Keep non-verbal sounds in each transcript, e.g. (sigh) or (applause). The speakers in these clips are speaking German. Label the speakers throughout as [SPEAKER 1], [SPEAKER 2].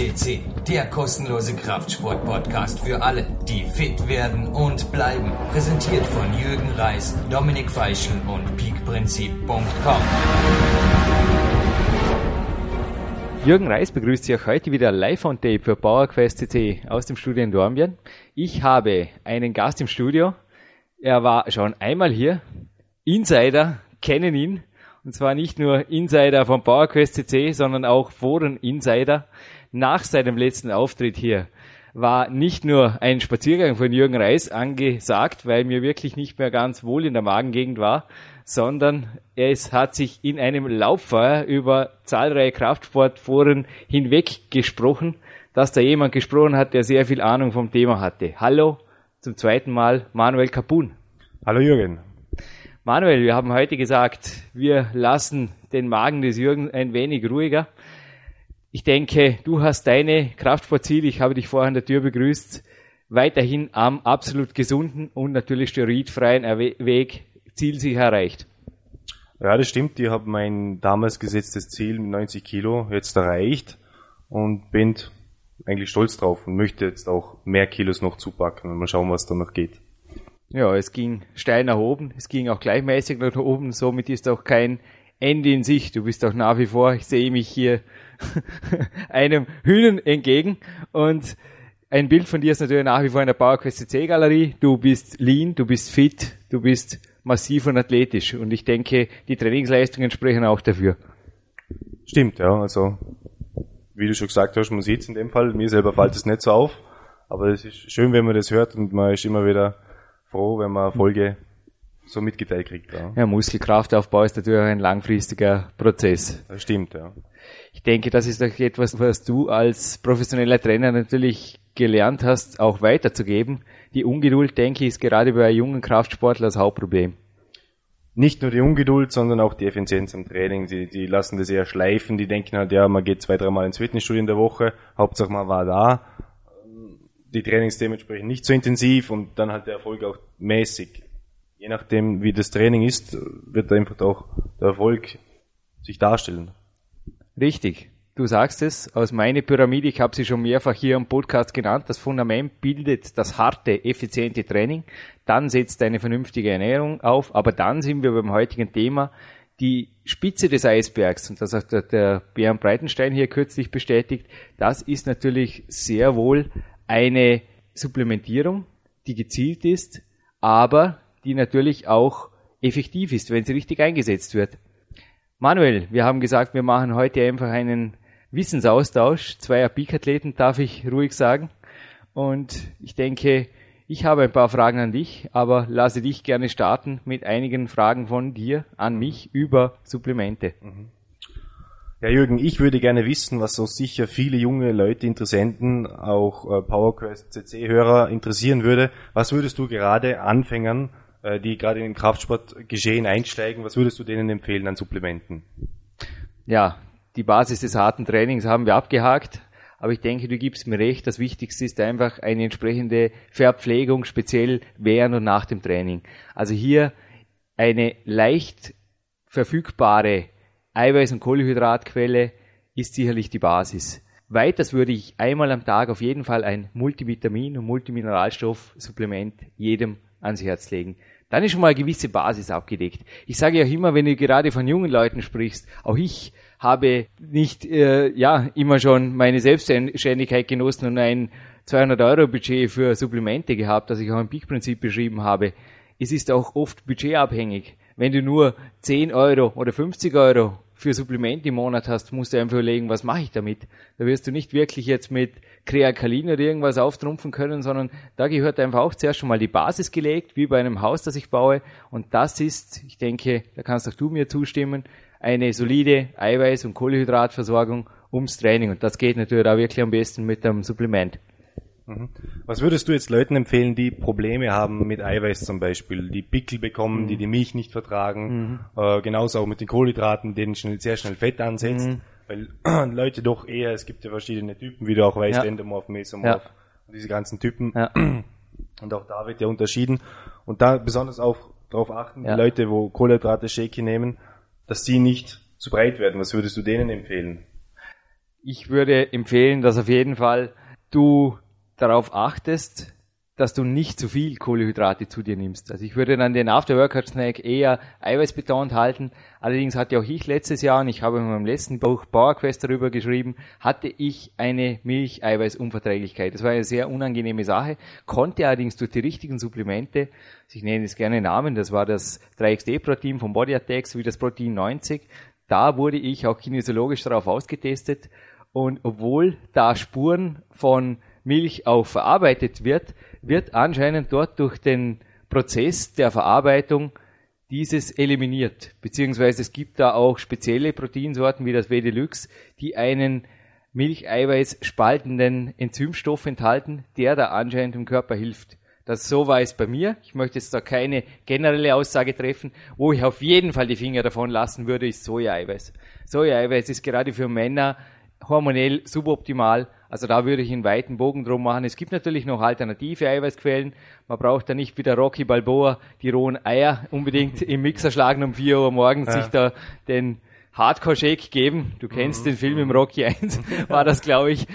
[SPEAKER 1] CC, der kostenlose Kraftsport-Podcast für alle, die fit werden und bleiben. Präsentiert von Jürgen Reis, Dominik Feischl und peakprinzip.com.
[SPEAKER 2] Jürgen Reis begrüßt Sie auch heute wieder live on tape für PowerQuest CC aus dem Studio in Dornbirn. Ich habe einen Gast im Studio. Er war schon einmal hier. Insider kennen ihn. Und zwar nicht nur Insider von PowerQuest CC, sondern auch Foren-Insider. Nach seinem letzten Auftritt hier war nicht nur ein Spaziergang von Jürgen Reis angesagt, weil mir wirklich nicht mehr ganz wohl in der Magengegend war, sondern es hat sich in einem Lauffeuer über zahlreiche Kraftsportforen hinweg gesprochen, dass da jemand gesprochen hat, der sehr viel Ahnung vom Thema hatte. Hallo, zum zweiten Mal Manuel Kapun.
[SPEAKER 3] Hallo Jürgen.
[SPEAKER 2] Manuel, wir haben heute gesagt, wir lassen den Magen des Jürgen ein wenig ruhiger. Ich denke, du hast deine Kraftsportziele, ich habe dich vorher an der Tür begrüßt, weiterhin am absolut gesunden und natürlich steroidfreien Weg zielsicher erreicht.
[SPEAKER 3] Ja, das stimmt. Ich habe mein damals gesetztes Ziel mit 90 Kilo jetzt erreicht und bin eigentlich stolz drauf und möchte jetzt auch mehr Kilos noch zupacken und mal schauen, was da noch geht.
[SPEAKER 2] Ja, es ging steil nach oben, es ging auch gleichmäßig nach oben, somit ist auch kein Ende in sich. Du bist auch nach wie vor, ich sehe mich hier (laughs) einem Hühnen entgegen. Und ein Bild von dir ist natürlich nach wie vor in der PowerQuest CC Galerie. Du bist lean, du bist fit, du bist massiv und athletisch. Und ich denke, die Trainingsleistungen sprechen auch dafür.
[SPEAKER 3] Stimmt, ja, also wie du schon gesagt hast, man sieht es in dem Fall, mir selber fällt es nicht so auf, aber es ist schön, wenn man das hört und man ist immer wieder froh, wenn man Folge so mitgeteilt kriegt. Ja.
[SPEAKER 2] ja, Muskelkraftaufbau ist natürlich ein langfristiger Prozess.
[SPEAKER 3] Das stimmt, ja.
[SPEAKER 2] Ich denke, das ist doch etwas, was du als professioneller Trainer natürlich gelernt hast, auch weiterzugeben. Die Ungeduld, denke ich, ist gerade bei jungen Kraftsportlern das Hauptproblem.
[SPEAKER 3] Nicht nur die Ungeduld, sondern auch die Effizienz am Training. Die, die lassen das eher schleifen. Die denken halt, ja, man geht zwei, dreimal ins Fitnessstudio in der Woche. Hauptsache man war da die Trainings dementsprechend nicht so intensiv und dann halt der Erfolg auch mäßig. Je nachdem, wie das Training ist, wird einfach auch der Erfolg sich darstellen.
[SPEAKER 2] Richtig. Du sagst es, aus meiner Pyramide, ich habe sie schon mehrfach hier im Podcast genannt, das Fundament bildet das harte, effiziente Training, dann setzt eine vernünftige Ernährung auf, aber dann sind wir beim heutigen Thema, die Spitze des Eisbergs, und das hat der Bernd Breitenstein hier kürzlich bestätigt, das ist natürlich sehr wohl eine Supplementierung, die gezielt ist, aber die natürlich auch effektiv ist, wenn sie richtig eingesetzt wird. Manuel, wir haben gesagt, wir machen heute einfach einen Wissensaustausch zweier Peak-Athleten, darf ich ruhig sagen. Und ich denke, ich habe ein paar Fragen an dich, aber lasse dich gerne starten mit einigen Fragen von dir an mich über Supplemente.
[SPEAKER 3] Ja, Jürgen, ich würde gerne wissen, was so sicher viele junge Leute, Interessenten, auch äh, PowerQuest CC-Hörer interessieren würde. Was würdest du gerade Anfängern, die gerade in den Kraftsportgeschehen einsteigen, was würdest du denen empfehlen an Supplementen?
[SPEAKER 2] Ja, die Basis des harten Trainings haben wir abgehakt. Aber ich denke, du gibst mir recht, das Wichtigste ist einfach eine entsprechende Verpflegung, speziell während und nach dem Training. Also hier eine leicht verfügbare Eiweiß- und Kohlehydratquelle ist sicherlich die Basis. Weiters würde ich einmal am Tag auf jeden Fall ein Multivitamin- und Multimineralstoffsupplement jedem ans Herz legen. Dann ist schon mal eine gewisse Basis abgedeckt. Ich sage ja immer, wenn du gerade von jungen Leuten sprichst, auch ich habe nicht äh, ja immer schon meine Selbstständigkeit genossen und ein 200 Euro Budget für Supplemente gehabt, das ich auch im Peak-Prinzip beschrieben habe. Es ist auch oft budgetabhängig. Wenn du nur 10 Euro oder 50 Euro für Supplemente im Monat hast, musst du einfach überlegen, was mache ich damit? Da wirst du nicht wirklich jetzt mit Kreakalin oder irgendwas auftrumpfen können, sondern da gehört einfach auch zuerst schon mal die Basis gelegt, wie bei einem Haus, das ich baue. Und das ist, ich denke, da kannst auch du mir zustimmen, eine solide Eiweiß- und Kohlehydratversorgung ums Training. Und das geht natürlich auch wirklich am besten mit einem Supplement.
[SPEAKER 3] Mhm. Was würdest du jetzt Leuten empfehlen, die Probleme haben mit Eiweiß zum Beispiel, die Pickel bekommen, mhm. die die Milch nicht vertragen, mhm. äh, genauso auch mit den Kohlenhydraten, denen schnell, sehr schnell Fett ansetzt, mhm. weil (clears throat) Leute doch eher, es gibt ja verschiedene Typen, wie du auch weißt, ja. Endomorph, Mesomorph, ja. und diese ganzen Typen. Ja. (clears throat) Und auch da wird ja unterschieden. Und da besonders auch darauf achten, die Leute, wo Kohlenhydrate Shaky nehmen, dass sie nicht zu breit werden. Was würdest du denen empfehlen?
[SPEAKER 2] Ich würde empfehlen, dass auf jeden Fall du darauf achtest, dass du nicht zu viel Kohlehydrate zu dir nimmst. Also ich würde dann den After-Workout-Snack eher eiweißbetont halten. Allerdings hatte auch ich letztes Jahr, und ich habe in meinem letzten Buch PowerQuest darüber geschrieben, hatte ich eine Milch-Eiweiß-Unverträglichkeit. Das war eine sehr unangenehme Sache, konnte allerdings durch die richtigen Supplemente, ich nenne es gerne Namen, das war das 3XD-Protein von Body Attacks wie das Protein 90, da wurde ich auch kinesiologisch darauf ausgetestet und obwohl da Spuren von Milch auch verarbeitet wird, wird anscheinend dort durch den Prozess der Verarbeitung dieses eliminiert. Beziehungsweise es gibt da auch spezielle Proteinsorten wie das W-Deluxe, die einen Milcheiweiß spaltenden Enzymstoff enthalten, der da anscheinend im Körper hilft. Das so war es bei mir. Ich möchte jetzt da keine generelle Aussage treffen. Wo ich auf jeden Fall die Finger davon lassen würde, ist Sojaeiweiß. Sojaeiweiß ist gerade für Männer hormonell suboptimal also da würde ich einen weiten Bogen drum machen. Es gibt natürlich noch alternative Eiweißquellen. Man braucht da nicht wie der Rocky Balboa die rohen Eier unbedingt (laughs) im Mixer schlagen um 4 Uhr morgens ja. sich da den Hardcore-Shake geben. Du kennst mhm. den Film im Rocky 1, (laughs) war das, glaube ich.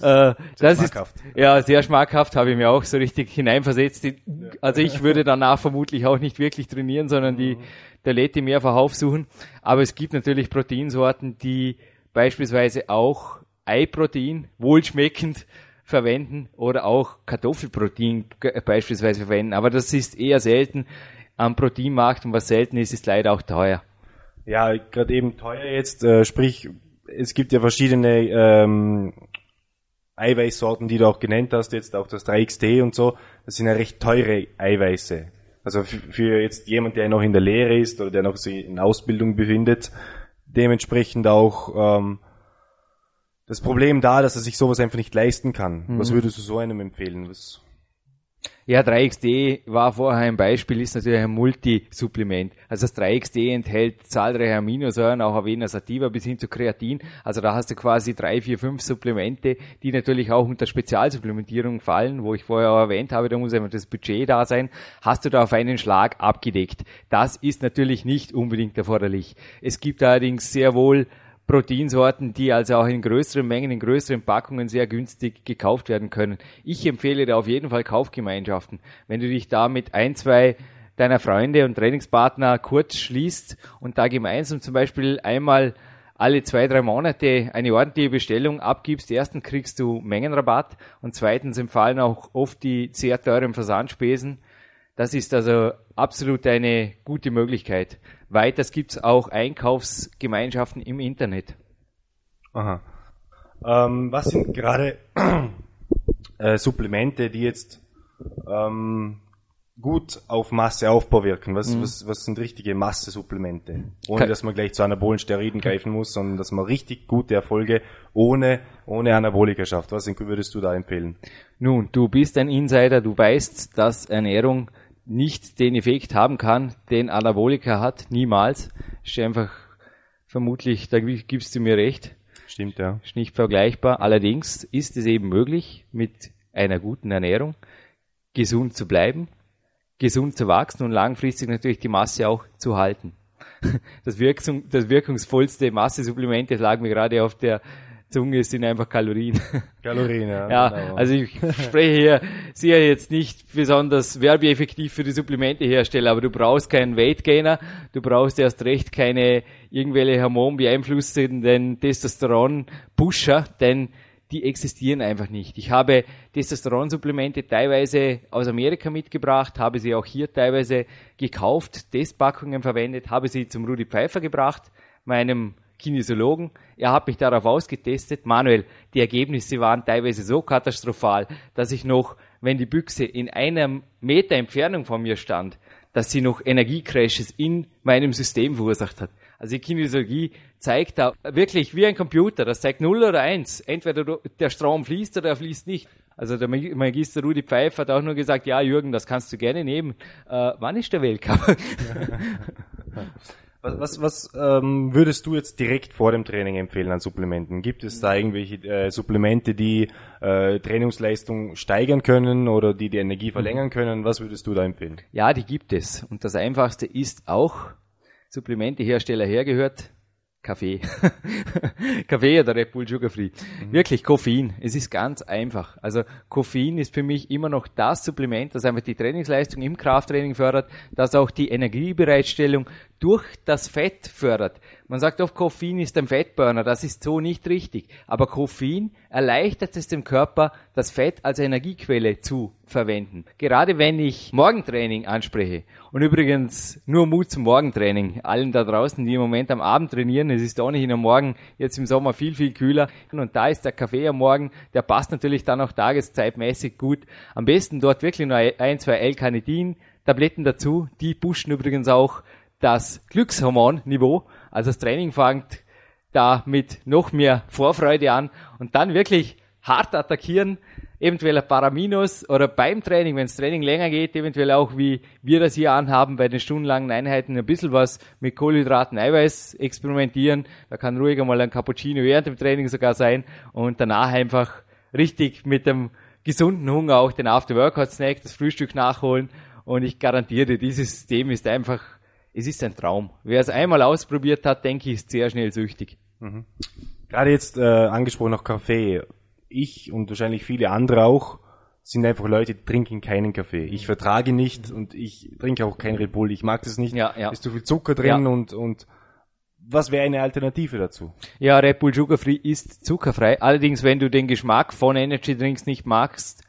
[SPEAKER 2] Ja, (laughs) äh, das schmackhaft. ist ja sehr schmackhaft, habe ich mir auch so richtig hineinversetzt. Also ich würde danach vermutlich auch nicht wirklich trainieren, sondern die Toilette mhm. mehrfach aufsuchen. Aber es gibt natürlich Proteinsorten, die beispielsweise auch Eiprotein wohlschmeckend verwenden oder auch Kartoffelprotein beispielsweise verwenden. Aber das ist eher selten am Proteinmarkt und was selten ist, ist leider auch teuer.
[SPEAKER 3] Ja, gerade eben teuer jetzt, äh, sprich, es gibt ja verschiedene ähm, Eiweißsorten, die du auch genannt hast, jetzt auch das 3XT und so, das sind ja recht teure Eiweiße. Also für jetzt jemand, der noch in der Lehre ist oder der noch sich in Ausbildung befindet, dementsprechend auch ähm, das Problem da, dass er sich sowas einfach nicht leisten kann. Mhm. Was würdest du so einem empfehlen? Was
[SPEAKER 2] ja, 3XD war vorher ein Beispiel, ist natürlich ein Multisupplement. Also das 3XD enthält zahlreiche Aminosäuren, auch Avena sativa bis hin zu Kreatin. Also da hast du quasi drei, vier, fünf Supplemente, die natürlich auch unter Spezialsupplementierung fallen, wo ich vorher auch erwähnt habe, da muss einfach das Budget da sein. Hast du da auf einen Schlag abgedeckt. Das ist natürlich nicht unbedingt erforderlich. Es gibt allerdings sehr wohl Proteinsorten, die also auch in größeren Mengen, in größeren Packungen sehr günstig gekauft werden können. Ich empfehle dir auf jeden Fall Kaufgemeinschaften. Wenn du dich da mit ein, zwei deiner Freunde und Trainingspartner kurz schließt und da gemeinsam zum Beispiel einmal alle zwei, drei Monate eine ordentliche Bestellung abgibst, erstens kriegst du Mengenrabatt und zweitens empfallen auch oft die sehr teuren Versandspesen. Das ist also absolut eine gute Möglichkeit. Weiters gibt es auch Einkaufsgemeinschaften im Internet.
[SPEAKER 3] Aha. Ähm, was sind gerade äh, Supplemente, die jetzt ähm, gut auf Masseaufbau wirken? Was, mhm. was, was sind richtige Massesupplemente? Ohne dass man gleich zu anabolen Steroiden greifen muss, sondern dass man richtig gute Erfolge ohne, ohne Anabolika schafft. Was würdest du da empfehlen?
[SPEAKER 2] Nun, du bist ein Insider, du weißt, dass Ernährung nicht den Effekt haben kann, den Anabolika hat, niemals. Ist einfach vermutlich, da gibst du mir recht.
[SPEAKER 3] Stimmt, ja.
[SPEAKER 2] Ist nicht vergleichbar. Allerdings ist es eben möglich, mit einer guten Ernährung gesund zu bleiben, gesund zu wachsen und langfristig natürlich die Masse auch zu halten. (laughs) Das, Wirksum, das wirkungsvollste Massesupplement, das lag mir gerade auf der Zunge sind einfach Kalorien. (laughs)
[SPEAKER 3] Kalorien, ja.
[SPEAKER 2] ja genau. also ich spreche hier sicher jetzt nicht besonders werbeeffektiv für die Supplementehersteller, aber du brauchst keinen Weight Gainer, du brauchst erst recht keine irgendwelche hormonbeeinflussenden Testosteron-Pusher, denn die existieren einfach nicht. Ich habe Testosteronsupplemente teilweise aus Amerika mitgebracht, habe sie auch hier teilweise gekauft, Testpackungen verwendet, habe sie zum Rudi Pfeiffer gebracht, meinem Kinesiologen. Er hat mich darauf ausgetestet. Manuel, die Ergebnisse waren teilweise so katastrophal, dass ich noch, wenn die Büchse in einem Meter Entfernung von mir stand, dass sie noch Energiecrashes in meinem System verursacht hat. Also die Kinesiologie zeigt da wirklich wie ein Computer, das zeigt 0 oder 1. Entweder der Strom fließt oder er fließt nicht. Also der Magister Rudi Pfeiffer hat auch nur gesagt, ja Jürgen, das kannst du gerne nehmen. Äh, wann ist der Weltcup? (laughs) (laughs)
[SPEAKER 3] Was, was, ähm, würdest du jetzt direkt vor dem Training empfehlen an Supplementen? Gibt es da irgendwelche äh, Supplemente, die äh, Trainingsleistung steigern können oder die die Energie mhm. verlängern können? Was würdest du da empfehlen?
[SPEAKER 2] Ja, die gibt es. Und das Einfachste ist auch, Supplementehersteller hergehört, Kaffee. (laughs) Kaffee oder Red Bull Sugar Free. Mhm. Wirklich Koffein. Es ist ganz einfach. Also Koffein ist für mich immer noch das Supplement, das einfach die Trainingsleistung im Krafttraining fördert, das auch die Energiebereitstellung durch das Fett fördert. Man sagt oft, Koffein ist ein Fettburner. Das ist so nicht richtig. Aber Koffein erleichtert es dem Körper, das Fett als Energiequelle zu verwenden. Gerade wenn ich Morgentraining anspreche. Und übrigens nur Mut zum Morgentraining. Allen da draußen, die im Moment am Abend trainieren. Es ist auch nicht am Morgen, jetzt im Sommer viel, viel kühler. Und da ist der Kaffee am Morgen, der passt natürlich dann auch tageszeitmäßig gut. Am besten dort wirklich nur ein, zwei L-Carnitin, Tabletten dazu. Die pushen übrigens auch das Glückshormonniveau. Also das Training fängt da mit noch mehr Vorfreude an und dann wirklich hart attackieren, eventuell ein Paraminus oder beim Training, wenn das Training länger geht, eventuell auch wie wir das hier anhaben, bei den stundenlangen Einheiten ein bisschen was mit Kohlenhydraten, Eiweiß experimentieren. Da kann ruhig einmal ein Cappuccino während dem Training sogar sein und danach einfach richtig mit dem gesunden Hunger auch den After-Workout-Snack, das Frühstück nachholen und ich garantiere, dieses System ist einfach es ist ein Traum. Wer es einmal ausprobiert hat, denke ich, ist sehr schnell süchtig. Mhm.
[SPEAKER 3] Gerade jetzt äh, angesprochen noch Kaffee. Ich und wahrscheinlich viele andere auch sind einfach Leute, die trinken keinen Kaffee. Ich vertrage nicht und ich trinke auch kein Red Bull. Ich mag das nicht. Ja, ja. Ist zu viel Zucker drin ja. und, und was wäre eine Alternative dazu?
[SPEAKER 2] Ja, Red Bull Sugar Free ist zuckerfrei. Allerdings, wenn du den Geschmack von Energy Drinks nicht magst,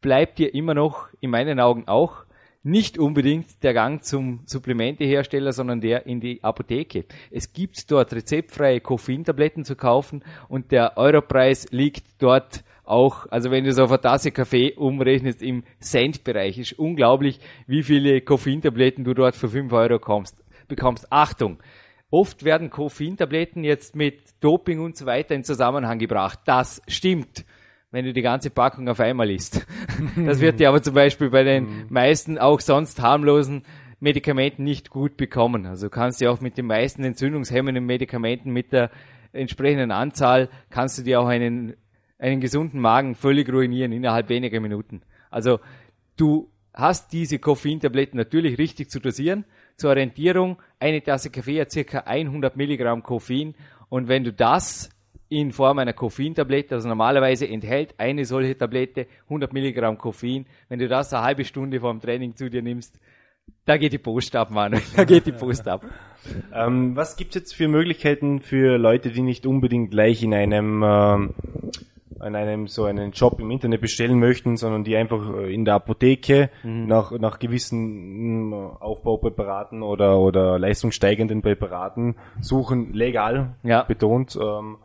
[SPEAKER 2] bleibt dir immer noch, in meinen Augen auch, nicht unbedingt der Gang zum Supplementehersteller, sondern der in die Apotheke. Es gibt dort rezeptfreie Koffeintabletten zu kaufen und der Europreis liegt dort auch, also wenn du es auf eine Tasse Kaffee umrechnest, im Cent-Bereich. Ist unglaublich, wie viele Koffeintabletten du dort für 5 Euro kommst, bekommst. Achtung! Oft werden Koffeintabletten jetzt mit Doping und so weiter in Zusammenhang gebracht. Das stimmt wenn du die ganze Packung auf einmal isst. (laughs) Das wird dir aber zum Beispiel bei den mhm. meisten auch sonst harmlosen Medikamenten nicht gut bekommen. Also kannst du auch mit den meisten entzündungshemmenden Medikamenten mit der entsprechenden Anzahl kannst du dir auch einen, einen gesunden Magen völlig ruinieren innerhalb weniger Minuten. Also du hast diese Koffeintabletten natürlich richtig zu dosieren. Zur Orientierung, eine Tasse Kaffee hat circa 100 Milligramm Koffein und wenn du das in Form einer Koffeintablette. Also normalerweise enthält eine solche Tablette 100 Milligramm Koffein. Wenn du das eine halbe Stunde vor dem Training zu dir nimmst, da geht die Post ab, Mann. Da geht die Post ab. (laughs)
[SPEAKER 3] ähm, was gibt's jetzt für Möglichkeiten für Leute, die nicht unbedingt gleich in einem ähm, an einem so einen Job im Internet bestellen möchten, sondern die einfach äh, in der Apotheke mhm. nach, nach gewissen Aufbaupräparaten oder, oder leistungssteigenden Präparaten suchen, legal ja. betont. Ähm,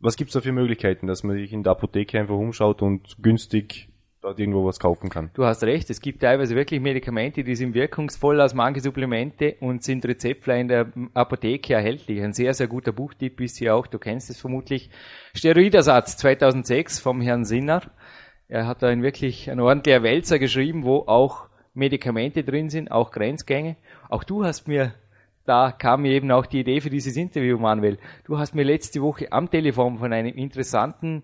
[SPEAKER 3] was gibt's da für Möglichkeiten, dass man sich in der Apotheke einfach umschaut und günstig dort irgendwo was kaufen kann?
[SPEAKER 2] Du hast recht, es gibt teilweise wirklich Medikamente, die sind wirkungsvoller als manche Supplemente und sind rezeptfrei in der Apotheke erhältlich. Ein sehr, sehr guter Buchtipp ist hier auch, du kennst es vermutlich, Steroidersatz 2006 vom Herrn Sinner. Er hat da ein wirklich ein ordentlicher Wälzer geschrieben, wo auch Medikamente drin sind, auch Grenzgänge. Auch du hast mir da kam mir eben auch die Idee für dieses Interview, Manuel. Du hast mir letzte Woche am Telefon von einem interessanten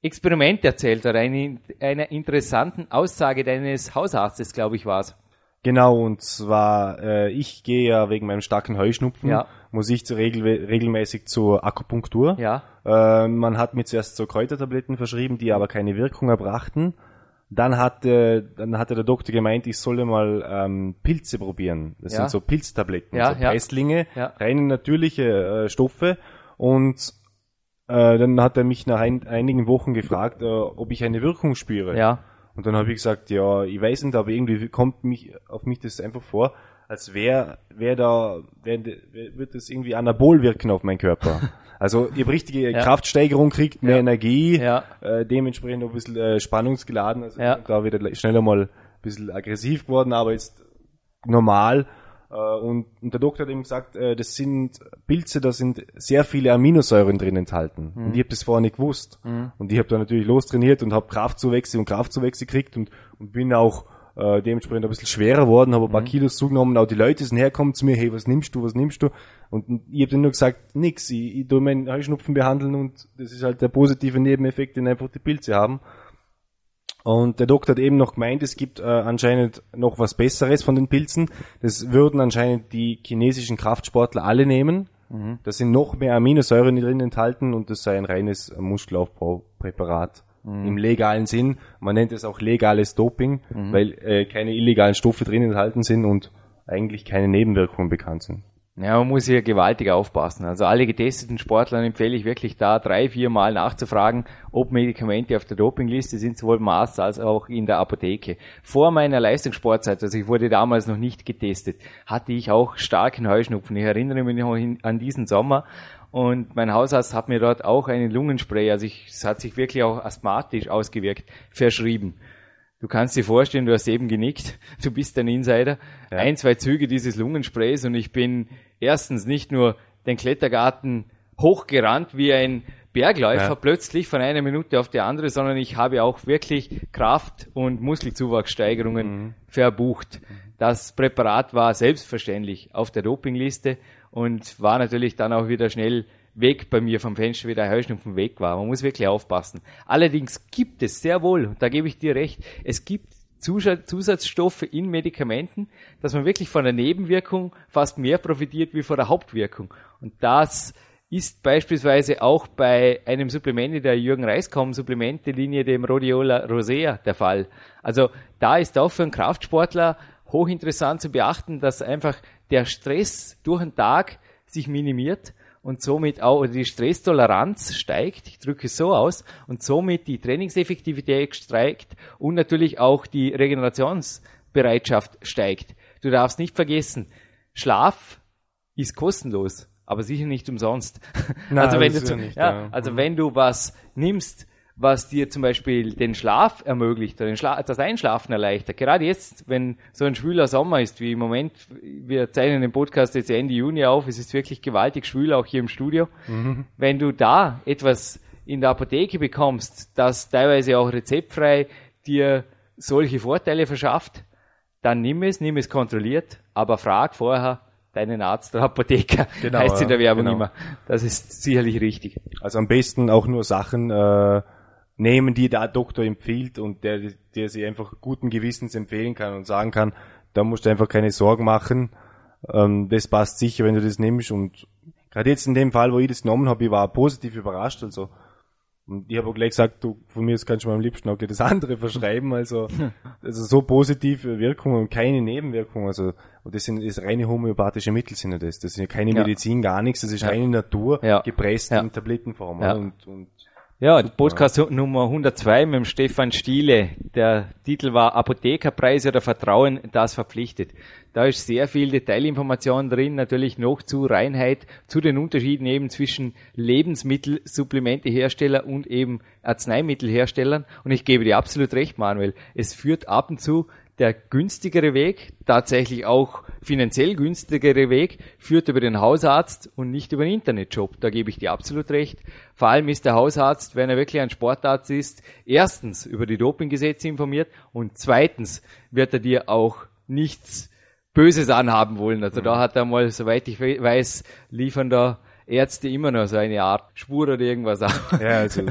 [SPEAKER 2] Experiment erzählt oder eine, einer interessanten Aussage deines Hausarztes, glaube ich, war es.
[SPEAKER 3] Genau, und zwar, äh, ich gehe ja wegen meinem starken Heuschnupfen, ja. muss ich zu regel regelmäßig zur Akupunktur. Ja. Äh, man hat mir zuerst so Kräutertabletten verschrieben, die aber keine Wirkung erbrachten. Dann hatte, dann hatte der Doktor gemeint, ich solle mal ähm, Pilze probieren. Das ja. sind so Pilztabletten, ja, so Preislinge, ja. reine natürliche äh, Stoffe. Und äh, dann hat er mich nach ein, einigen Wochen gefragt, äh, ob ich eine Wirkung spüre. Ja. Und dann habe ich gesagt, ja, ich weiß nicht, aber irgendwie kommt mich auf mich das einfach vor, als wäre wär da, wär, wird das irgendwie anabol wirken auf meinen Körper. (laughs) Also ihr habt richtige ja. Kraftsteigerung kriegt, mehr ja. Energie, ja. Äh, dementsprechend auch ein bisschen äh, spannungsgeladen, also ja. da wieder schneller mal ein bisschen aggressiv geworden, aber ist normal. Äh, und, und, der Doktor hat eben gesagt, äh, das sind Pilze, da sind sehr viele Aminosäuren drin enthalten. Mhm. Und ich habe das vorher nicht gewusst. Mhm. Und ich habe da natürlich lostrainiert und habe Kraftzuwächse und Kraftzuwächse gekriegt und, und bin auch äh, dementsprechend ein bisschen schwerer worden, habe ein paar mhm. Kilos zugenommen, auch die Leute sind herkommen zu mir, hey, was nimmst du, was nimmst du? Und ich habe dann nur gesagt, nix, ich, ich tue meinen Heuschnupfen behandeln und das ist halt der positive Nebeneffekt, den einfach die Pilze haben. Und der Doktor hat eben noch gemeint, es gibt äh, anscheinend noch was Besseres von den Pilzen. Das würden anscheinend die chinesischen Kraftsportler alle nehmen. Mhm. Da sind noch mehr Aminosäuren drin enthalten und das sei ein reines Muskelaufbaupräparat. Mhm. Im legalen Sinn. Man nennt es auch legales Doping, mhm. weil äh, keine illegalen Stoffe drin enthalten sind und eigentlich keine Nebenwirkungen bekannt sind.
[SPEAKER 2] Ja, man muss hier gewaltig aufpassen. Also alle getesteten Sportlern empfehle ich wirklich da drei, vier Mal nachzufragen, ob Medikamente auf der Dopingliste sind, sowohl im Arzt als auch in der Apotheke. Vor meiner Leistungssportzeit, also ich wurde damals noch nicht getestet, hatte ich auch starken Heuschnupfen. Ich erinnere mich noch an diesen Sommer und mein Hausarzt hat mir dort auch einen Lungenspray, also ich, es hat sich wirklich auch asthmatisch ausgewirkt, verschrieben. Du kannst dir vorstellen, du hast eben genickt, (laughs) du bist ein Insider. Ja. Ein, zwei Züge dieses Lungensprays und ich bin erstens nicht nur den Klettergarten hochgerannt wie ein Bergläufer ja. plötzlich von einer Minute auf die andere, sondern ich habe auch wirklich Kraft- und Muskelzuwachssteigerungen mhm. verbucht. Das Präparat war selbstverständlich auf der Dopingliste und war natürlich dann auch wieder schnell weg bei mir vom Fenster, wie der Heuschnupfen weg war. Man muss wirklich aufpassen. Allerdings gibt es sehr wohl, und da gebe ich dir recht, es gibt Zusatzstoffe in Medikamenten, dass man wirklich von der Nebenwirkung fast mehr profitiert wie von der Hauptwirkung. Und das ist beispielsweise auch bei einem Supplement in der Jürgen Reiskom Supplementelinie, dem Rhodiola rosea, der Fall. Also da ist auch für einen Kraftsportler hochinteressant zu beachten, dass einfach der Stress durch den Tag sich minimiert und somit auch die Stresstoleranz steigt, ich drücke es so aus, und somit die Trainingseffektivität steigt und natürlich auch die Regenerationsbereitschaft steigt. Du darfst nicht vergessen, Schlaf ist kostenlos, aber sicher nicht umsonst. (laughs) Nein, also wenn du, ja, ja. also mhm. wenn du was nimmst, was dir zum Beispiel den Schlaf ermöglicht oder Schla das Einschlafen erleichtert. Gerade jetzt, wenn so ein schwüler Sommer ist, wie im Moment, wir zeichnen den Podcast jetzt Ende Juni auf, es ist wirklich gewaltig schwül, auch hier im Studio. Mhm. Wenn du da etwas in der Apotheke bekommst, das teilweise auch rezeptfrei dir solche Vorteile verschafft, dann nimm es, nimm es kontrolliert, aber frag vorher, deinen Arzt oder Apotheker, (laughs) genau, heißt in der Werbung genau. immer. Das ist sicherlich richtig.
[SPEAKER 3] Also am besten auch nur Sachen äh, nehmen, die der Doktor empfiehlt und der, der sie einfach guten Gewissens empfehlen kann und sagen kann, da musst du einfach keine Sorgen machen. Ähm, das passt sicher, wenn du das nimmst. Und gerade jetzt in dem Fall, wo ich das genommen habe, ich war positiv überrascht. Also und ich habe auch gleich gesagt, du, von mir kannst du mir am liebsten auch das andere (laughs) verschreiben. Also, also so positive Wirkungen und keine Nebenwirkungen. Also, und das sind das reine homöopathische Mittel sind ja das. Das ist ja keine ja. Medizin, gar nichts. Das ist ja. reine Natur, ja. gepresst in Tablettenform. Und, und
[SPEAKER 2] ja, Podcast Nummer 102 mit dem Stefan Stiele. Der Titel war Apothekerpreise oder Vertrauen, das verpflichtet. Da ist sehr viel Detailinformation drin, natürlich noch zu Reinheit, zu den Unterschieden eben zwischen Lebensmittelsupplementehersteller und eben Arzneimittelherstellern. Und ich gebe dir absolut recht, Manuel. Es führt ab und zu der günstigere Weg, tatsächlich auch finanziell günstigere Weg, führt über den Hausarzt und nicht über den Internetshop. Da gebe ich dir absolut recht. Vor allem ist der Hausarzt, wenn er wirklich ein Sportarzt ist, erstens über die Dopinggesetze informiert und zweitens wird er dir auch nichts Böses anhaben wollen. Also da hat er mal, soweit ich weiß, liefern da Ärzte immer noch so eine Art Spur oder irgendwas
[SPEAKER 3] auch. Ja, also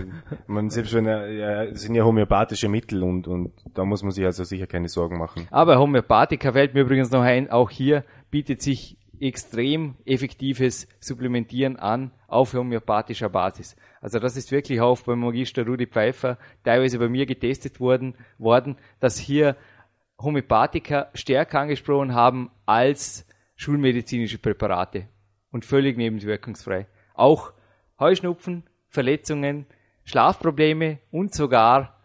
[SPEAKER 3] man selbst wenn ja, sind ja homöopathische Mittel und, und da muss man sich also sicher keine Sorgen machen.
[SPEAKER 2] Aber Homöopathika fällt mir übrigens noch ein, auch hier bietet sich extrem effektives Supplementieren an auf homöopathischer Basis. Also das ist wirklich auch beim Magister Rudi Pfeiffer teilweise bei mir getestet worden, worden dass hier Homöopathika stärker angesprochen haben als schulmedizinische Präparate und völlig nebenwirkungsfrei. Auch Heuschnupfen, Verletzungen, Schlafprobleme und sogar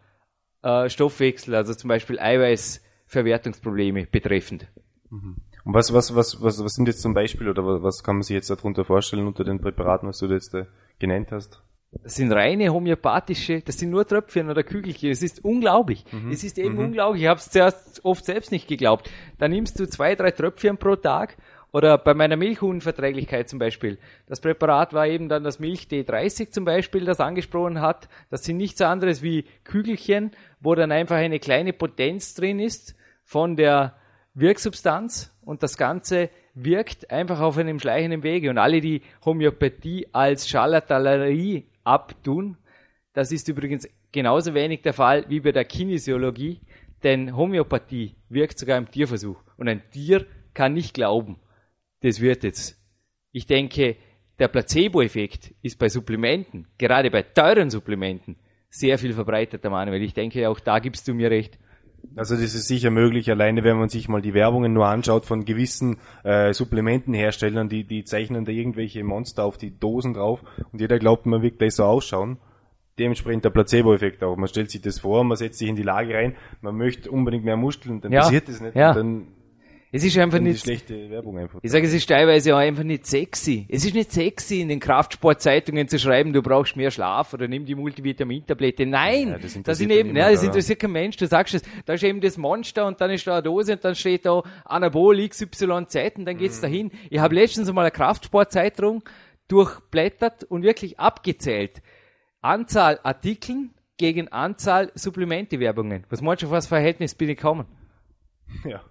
[SPEAKER 2] äh, Stoffwechsel, also zum Beispiel Eiweißverwertungsprobleme betreffend.
[SPEAKER 3] Mhm. Und was, was, was, was, was sind jetzt zum Beispiel oder was kann man sich jetzt darunter vorstellen unter den Präparaten, was du jetzt äh, genannt hast?
[SPEAKER 2] Das sind reine homöopathische, das sind nur Tröpfchen oder Kügelchen. Es ist unglaublich. Mhm. Es ist eben mhm. unglaublich. Ich habe es zuerst oft selbst nicht geglaubt. Da nimmst du zwei, drei Tröpfchen pro Tag oder bei meiner Milchunverträglichkeit zum Beispiel. Das Präparat war eben dann das Milch D30 zum Beispiel, das angesprochen hat. Das sind nichts anderes wie Kügelchen, wo dann einfach eine kleine Potenz drin ist von der Wirksubstanz und das Ganze wirkt einfach auf einem schleichenden Wege. Und alle, die Homöopathie als Scharlatanerie abtun, das ist übrigens genauso wenig der Fall wie bei der Kinesiologie, denn Homöopathie wirkt sogar im Tierversuch. Und ein Tier kann nicht glauben, das wird jetzt. Ich denke, der Placebo-Effekt ist bei Supplementen, gerade bei teuren Supplementen, sehr viel verbreiteter, Manuel. Ich denke, auch da gibst du mir recht.
[SPEAKER 3] Also das ist sicher möglich, alleine wenn man sich mal die Werbungen nur anschaut von gewissen äh, Supplementenherstellern, die, die zeichnen da irgendwelche Monster auf die Dosen drauf und jeder glaubt, man wird so ausschauen. Dementsprechend der Placebo-Effekt auch. Man stellt sich das vor, man setzt sich in die Lage rein, man möchte unbedingt mehr Muskeln, dann
[SPEAKER 2] Ja.
[SPEAKER 3] passiert das nicht.
[SPEAKER 2] Ja.
[SPEAKER 3] Und dann
[SPEAKER 2] Es ist einfach nicht,
[SPEAKER 3] schlechte Werbung einfach.
[SPEAKER 2] ich sage, es ist teilweise auch einfach nicht sexy. Es ist nicht sexy, in den Kraftsportzeitungen zu schreiben, du brauchst mehr Schlaf oder nimm die Multivitamintablette. Nein,
[SPEAKER 3] Ja, das
[SPEAKER 2] das,
[SPEAKER 3] interessiert
[SPEAKER 2] sind eben, ja, das interessiert kein Mensch. Du sagst es, da ist eben das Monster und dann ist da eine Dose und dann steht da Anabol XYZ und dann geht's
[SPEAKER 3] Mhm.
[SPEAKER 2] dahin. Ich habe letztens einmal eine Kraftsportzeitung durchblättert und wirklich abgezählt. Anzahl Artikeln gegen Anzahl Supplementewerbungen. Was meinst du, auf was Verhältnis bin ich gekommen? (laughs)
[SPEAKER 3] Ja.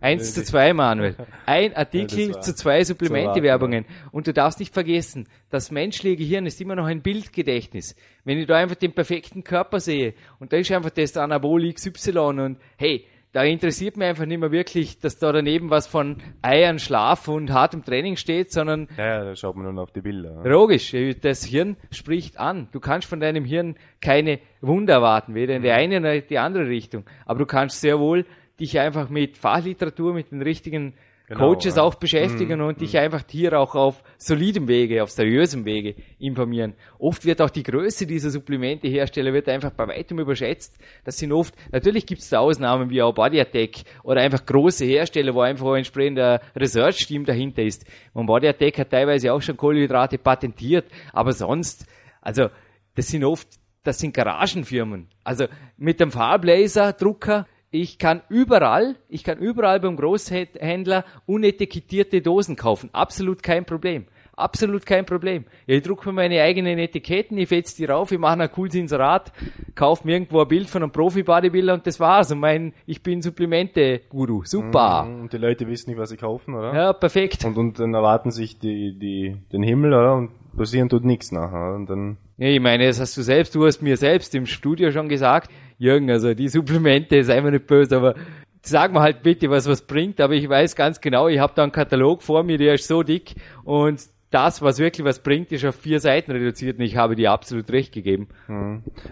[SPEAKER 2] Eins zu zwei, Manuel. Ein
[SPEAKER 3] Ja,
[SPEAKER 2] Artikel
[SPEAKER 3] war
[SPEAKER 2] zu zwei Supplementewerbungen. Und du darfst nicht vergessen, das menschliche Gehirn ist immer noch ein Bildgedächtnis. Wenn ich da einfach den perfekten Körper sehe und da ist einfach das Anabol XY und hey, da interessiert mich einfach nicht mehr wirklich, dass da daneben was von Eiern, Schlaf und hartem Training steht, sondern
[SPEAKER 3] Ja, ja, da schaut man nur auf die Bilder. ja.
[SPEAKER 2] Logisch, das Hirn spricht an. Du kannst von deinem Hirn keine Wunder erwarten, weder in die eine noch in die andere Richtung. Aber du kannst sehr wohl dich einfach mit Fachliteratur, mit den richtigen
[SPEAKER 3] Genau,
[SPEAKER 2] Coaches
[SPEAKER 3] ja.
[SPEAKER 2] auch beschäftigen und dich einfach hier auch auf solidem Wege, auf seriösem Wege informieren. Oft wird auch die Größe dieser Supplementehersteller wird einfach bei weitem überschätzt. Das sind oft, natürlich gibt es da Ausnahmen wie auch Body Attack oder einfach große Hersteller, wo einfach ein entsprechender Research-Team dahinter ist. Und Body Attack hat teilweise auch schon Kohlenhydrate patentiert, aber sonst, also das sind oft, das sind Garagenfirmen. Also mit dem Farblaser-Drucker ich kann überall, ich kann überall beim Großhändler unetikettierte Dosen kaufen. Absolut kein Problem. Absolut kein Problem. Ich drucke mir meine eigenen Etiketten, ich fetz die rauf, ich mache ein cooles Inserat, kaufe mir irgendwo ein Bild von einem Profi-Bodybuilder und das war's. Und mein, ich bin Supplemente-Guru. Super.
[SPEAKER 3] Und die Leute wissen nicht, was sie kaufen, oder?
[SPEAKER 2] Ja, perfekt.
[SPEAKER 3] Und, und dann erwarten sich die, die, den Himmel, oder? Und passieren tut nichts nachher. Und dann,
[SPEAKER 2] Ja, ich meine, das hast du selbst, du hast mir selbst im Studio schon gesagt, Jürgen, also die Supplemente, sei mir nicht böse, aber sag mir halt bitte, was was bringt, aber ich weiß ganz genau, ich habe da einen Katalog vor mir, der ist so dick und das, was wirklich was bringt, ist auf vier Seiten reduziert und ich habe dir absolut recht gegeben.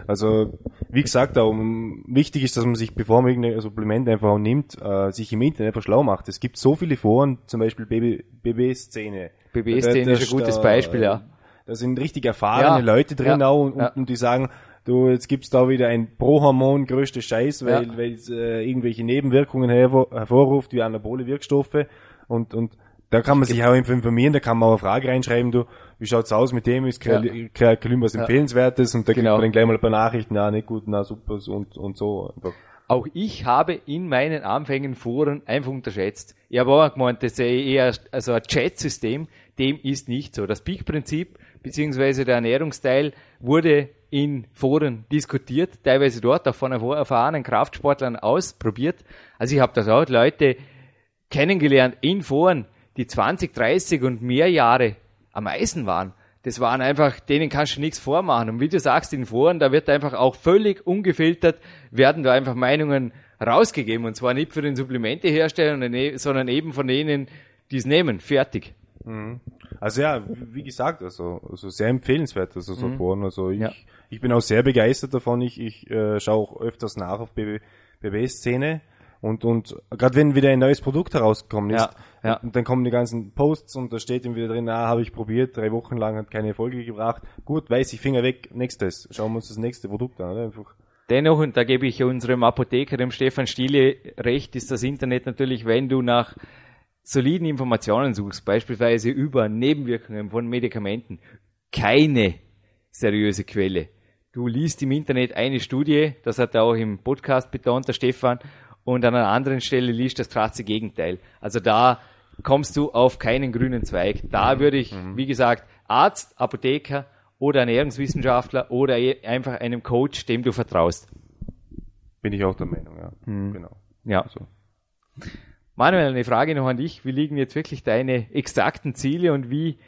[SPEAKER 3] also, wie gesagt, auch, um, wichtig ist, dass man sich, bevor man irgendein Supplement einfach auch nimmt, äh, sich im Internet einfach schlau macht. Es gibt so viele Foren, zum Beispiel BB, BB-Szene.
[SPEAKER 2] BB-Szene ist ein gutes Beispiel, ja.
[SPEAKER 3] Da sind richtig erfahrene
[SPEAKER 2] Ja,
[SPEAKER 3] Leute drin
[SPEAKER 2] ja,
[SPEAKER 3] auch und,
[SPEAKER 2] ja.
[SPEAKER 3] und die sagen, du, jetzt gibt's da wieder ein Prohormon, größte Scheiß, weil,
[SPEAKER 2] Ja.
[SPEAKER 3] weil es äh, irgendwelche Nebenwirkungen hervor, hervorruft, wie anabole Wirkstoffe und, und da kann man sich auch informieren, da kann man auch eine Frage reinschreiben, du, wie schaut's aus mit dem, ist Kreal- Kreakalin was empfehlenswertes und da kriegt
[SPEAKER 2] Genau.
[SPEAKER 3] man dann gleich mal ein paar Nachrichten, na, nicht gut, na, super so und, und so.
[SPEAKER 2] Auch ich habe in meinen Anfängen Foren einfach unterschätzt. Ich habe auch gemeint, das sei eher also ein Chat-System, dem ist nicht so. Das Peak-Prinzip beziehungsweise der Ernährungsteil wurde in Foren diskutiert, teilweise dort auch von erfahrenen Kraftsportlern ausprobiert. Also ich habe das auch Leute kennengelernt in Foren, die 20, 30 und mehr Jahre am Eisen waren. Das waren einfach, denen kannst du nichts vormachen. Und wie du sagst, in Foren, da wird einfach auch völlig ungefiltert, werden da einfach Meinungen rausgegeben. Und zwar nicht für den Supplementehersteller, sondern eben von denen, die es nehmen. Fertig.
[SPEAKER 3] Also ja, wie gesagt, also, also sehr empfehlenswert, also so Foren. Also ich,
[SPEAKER 2] Ja.
[SPEAKER 3] ich bin auch sehr begeistert davon. Ich, ich äh, schaue auch öfters nach auf BB BB-Szene. Und, und gerade wenn wieder ein neues Produkt herausgekommen ist,
[SPEAKER 2] Ja, ja.
[SPEAKER 3] Und, dann kommen die ganzen Posts und da steht ihm wieder drin, ah, habe ich probiert, drei Wochen lang hat keine Erfolge gebracht. Gut, weiß ich, Finger weg, nächstes. Schauen wir uns das nächste Produkt an. Oder? Einfach.
[SPEAKER 2] Dennoch, und da gebe ich unserem Apotheker, dem Stefan Stiele, recht, ist das Internet natürlich, wenn du nach soliden Informationen suchst, beispielsweise über Nebenwirkungen von Medikamenten, keine seriöse Quelle. Du liest im Internet eine Studie, das hat er auch im Podcast betont, der Stefan, und an einer anderen Stelle liest das krasse Gegenteil. Also da kommst du auf keinen grünen Zweig. Da würde ich, wie gesagt, Arzt, Apotheker oder Ernährungswissenschaftler oder einfach einem Coach, dem du vertraust.
[SPEAKER 3] Bin ich auch der Meinung, ja. Genau.
[SPEAKER 2] Ja.
[SPEAKER 3] So.
[SPEAKER 2] Manuel, eine Frage noch an dich. Wie liegen jetzt wirklich deine exakten Ziele und wie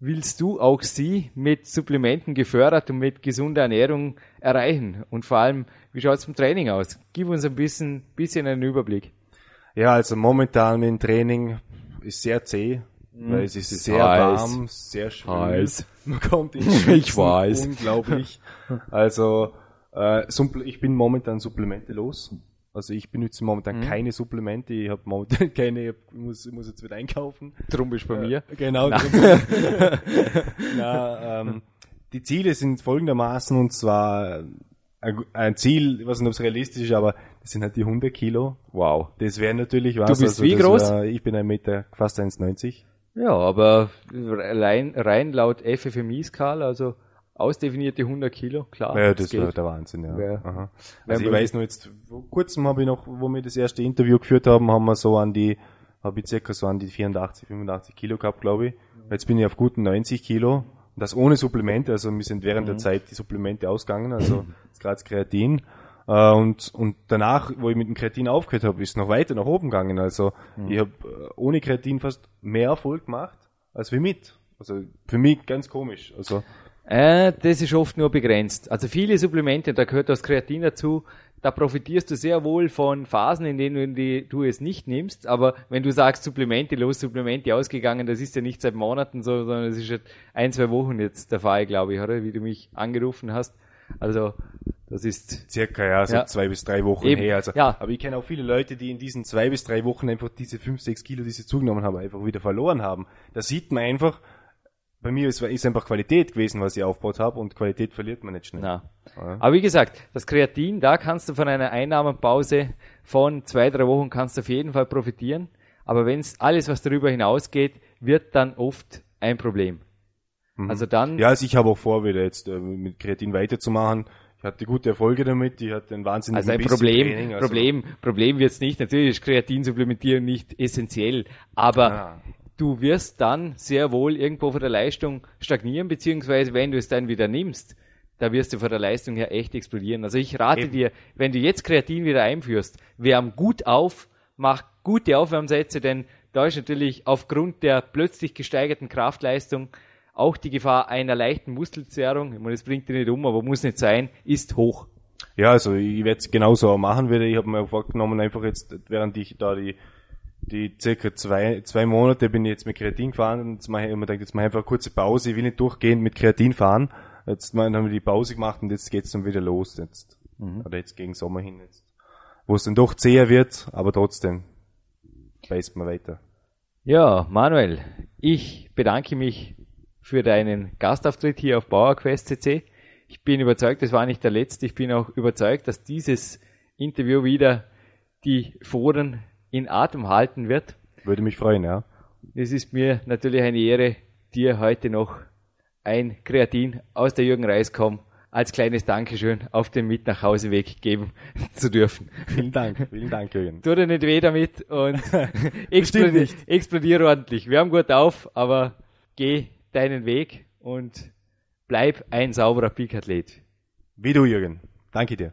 [SPEAKER 2] willst du auch sie mit Supplementen gefördert und mit gesunder Ernährung erreichen? Und vor allem, wie schaut es im Training aus? Gib uns ein bisschen, bisschen einen Überblick.
[SPEAKER 3] Ja, also momentan dem Training ist sehr zäh. weil es ist sehr
[SPEAKER 2] Heiß.
[SPEAKER 3] warm, sehr schwül.
[SPEAKER 2] Heiß. (laughs)
[SPEAKER 3] Man kommt in
[SPEAKER 2] Ich
[SPEAKER 3] Schwitzen,
[SPEAKER 2] weiß.
[SPEAKER 3] Unglaublich. Also, äh, ich bin momentan supplementelos. Also ich benutze momentan keine Supplemente, ich habe momentan (laughs) keine, ich muss, ich muss jetzt wieder einkaufen.
[SPEAKER 2] Drum bist du bei mir.
[SPEAKER 3] Genau. (laughs) Na, ähm, die Ziele sind folgendermaßen und zwar äh, ein, Ziel, ich weiß nicht, ob es realistisch ist, aber das sind halt die 100 Kilo.
[SPEAKER 2] Wow.
[SPEAKER 3] Das wäre natürlich was.
[SPEAKER 2] bist wie
[SPEAKER 3] das
[SPEAKER 2] groß?
[SPEAKER 3] Wär, ich bin ein Meter, fast 1,90.
[SPEAKER 2] Ja, aber rein, rein laut FFMI-Skala, also ausdefinierte 100 Kilo, klar.
[SPEAKER 3] Ja, das
[SPEAKER 2] geht.
[SPEAKER 3] wäre der Wahnsinn, ja.
[SPEAKER 2] Wär-
[SPEAKER 3] Aha. Also ich weiß nur jetzt, vor kurzem habe ich noch, wo wir das erste Interview geführt haben, haben wir so an die, habe ich circa so an die 84, 85 Kilo gehabt, glaube ich. Jetzt bin ich auf guten 90 Kilo. Und das ohne Supplemente, also mir sind während
[SPEAKER 2] Mhm.
[SPEAKER 3] der Zeit die Supplemente ausgegangen, also (laughs) das Kreatin. Äh, und, und danach, wo ich mit dem Kreatin aufgehört habe, ist noch weiter nach oben gegangen. Also
[SPEAKER 2] Mhm.
[SPEAKER 3] ich habe äh, ohne Kreatin fast mehr Erfolg gemacht als wie mit. Also für mich ganz komisch. Also
[SPEAKER 2] Äh, das ist oft nur begrenzt. Also viele Supplemente, da gehört das Kreatin dazu, da profitierst du sehr wohl von Phasen, in denen du, es nicht nimmst. Aber wenn du sagst, Supplemente, los, Supplemente ausgegangen, das ist ja nicht seit Monaten so, sondern es ist schon ein, zwei Wochen jetzt der Fall, glaube ich, oder? Wie du mich angerufen hast. Also, das ist,
[SPEAKER 3] Circa, ja, so
[SPEAKER 2] Ja.
[SPEAKER 3] zwei bis drei Wochen
[SPEAKER 2] Eben,
[SPEAKER 3] her. Also,
[SPEAKER 2] ja.
[SPEAKER 3] Aber ich kenne auch viele Leute, die in diesen zwei bis drei Wochen einfach diese fünf, sechs Kilo, die sie zugenommen haben, einfach wieder verloren haben. Da sieht man einfach, bei mir ist, ist einfach Qualität gewesen, was ich aufgebaut habe und Qualität verliert man nicht schnell. Ja.
[SPEAKER 2] Aber wie gesagt, das Kreatin, da kannst du von einer Einnahmenpause von zwei, drei Wochen kannst du auf jeden Fall profitieren. Aber wenn es alles, was darüber hinausgeht, wird dann oft ein Problem. Also dann,
[SPEAKER 3] Mhm. Ja, also ich habe auch vor, wieder jetzt äh, mit Kreatin weiterzumachen. Ich hatte gute Erfolge damit, ich hatte einen wahnsinnigen
[SPEAKER 2] also ein Problem,
[SPEAKER 3] Training, also-
[SPEAKER 2] Problem, Problem wird's nicht. Natürlich ist Kreatinsupplementieren nicht essentiell, aber
[SPEAKER 3] Ah.
[SPEAKER 2] Du wirst dann sehr wohl irgendwo von der Leistung stagnieren, beziehungsweise wenn du es dann wieder nimmst, da wirst du von der Leistung her echt explodieren. Also ich rate
[SPEAKER 3] Eben.
[SPEAKER 2] dir, wenn du jetzt Kreatin wieder einführst, wärm gut auf, mach gute Aufwärmsätze, denn da ist natürlich aufgrund der plötzlich gesteigerten Kraftleistung auch die Gefahr einer leichten Muskelzerrung, ich meine, das bringt dir nicht um, aber muss nicht sein, ist hoch.
[SPEAKER 3] Ja, also ich werde es genauso auch machen wieder. Ich habe mir vorgenommen, einfach jetzt, während ich da die die circa zwei, zwei Monate bin ich jetzt mit Kreatin gefahren und jetzt mache ich immer gedacht, jetzt mache ich einfach eine kurze Pause, ich will nicht durchgehend mit Kreatin fahren. Jetzt mal- haben wir die Pause gemacht und jetzt geht's dann wieder los jetzt. Oder jetzt gegen Sommer hin jetzt. Wo es dann doch zäher wird, aber trotzdem beißt man weiter.
[SPEAKER 2] Ja, Manuel, ich bedanke mich für deinen Gastauftritt hier auf PowerQuest CC. Ich bin überzeugt, das war nicht der letzte. Ich bin auch überzeugt, dass dieses Interview wieder die Foren in Atem halten wird.
[SPEAKER 3] Würde mich freuen, ja.
[SPEAKER 2] Es ist mir natürlich eine Ehre, dir heute noch ein Kreatin aus der Jürgen Reiskom als kleines Dankeschön auf dem Mit nach Hauseweg geben (laughs) zu dürfen.
[SPEAKER 3] Vielen Dank, vielen Dank, Jürgen.
[SPEAKER 2] Tu dir nicht weh damit und (laughs) (laughs) explodier,
[SPEAKER 3] nicht.
[SPEAKER 2] explodier ordentlich. Wir haben gut auf, aber geh deinen Weg und bleib ein sauberer Peak-Athlet.
[SPEAKER 3] Wie du, Jürgen. Danke dir.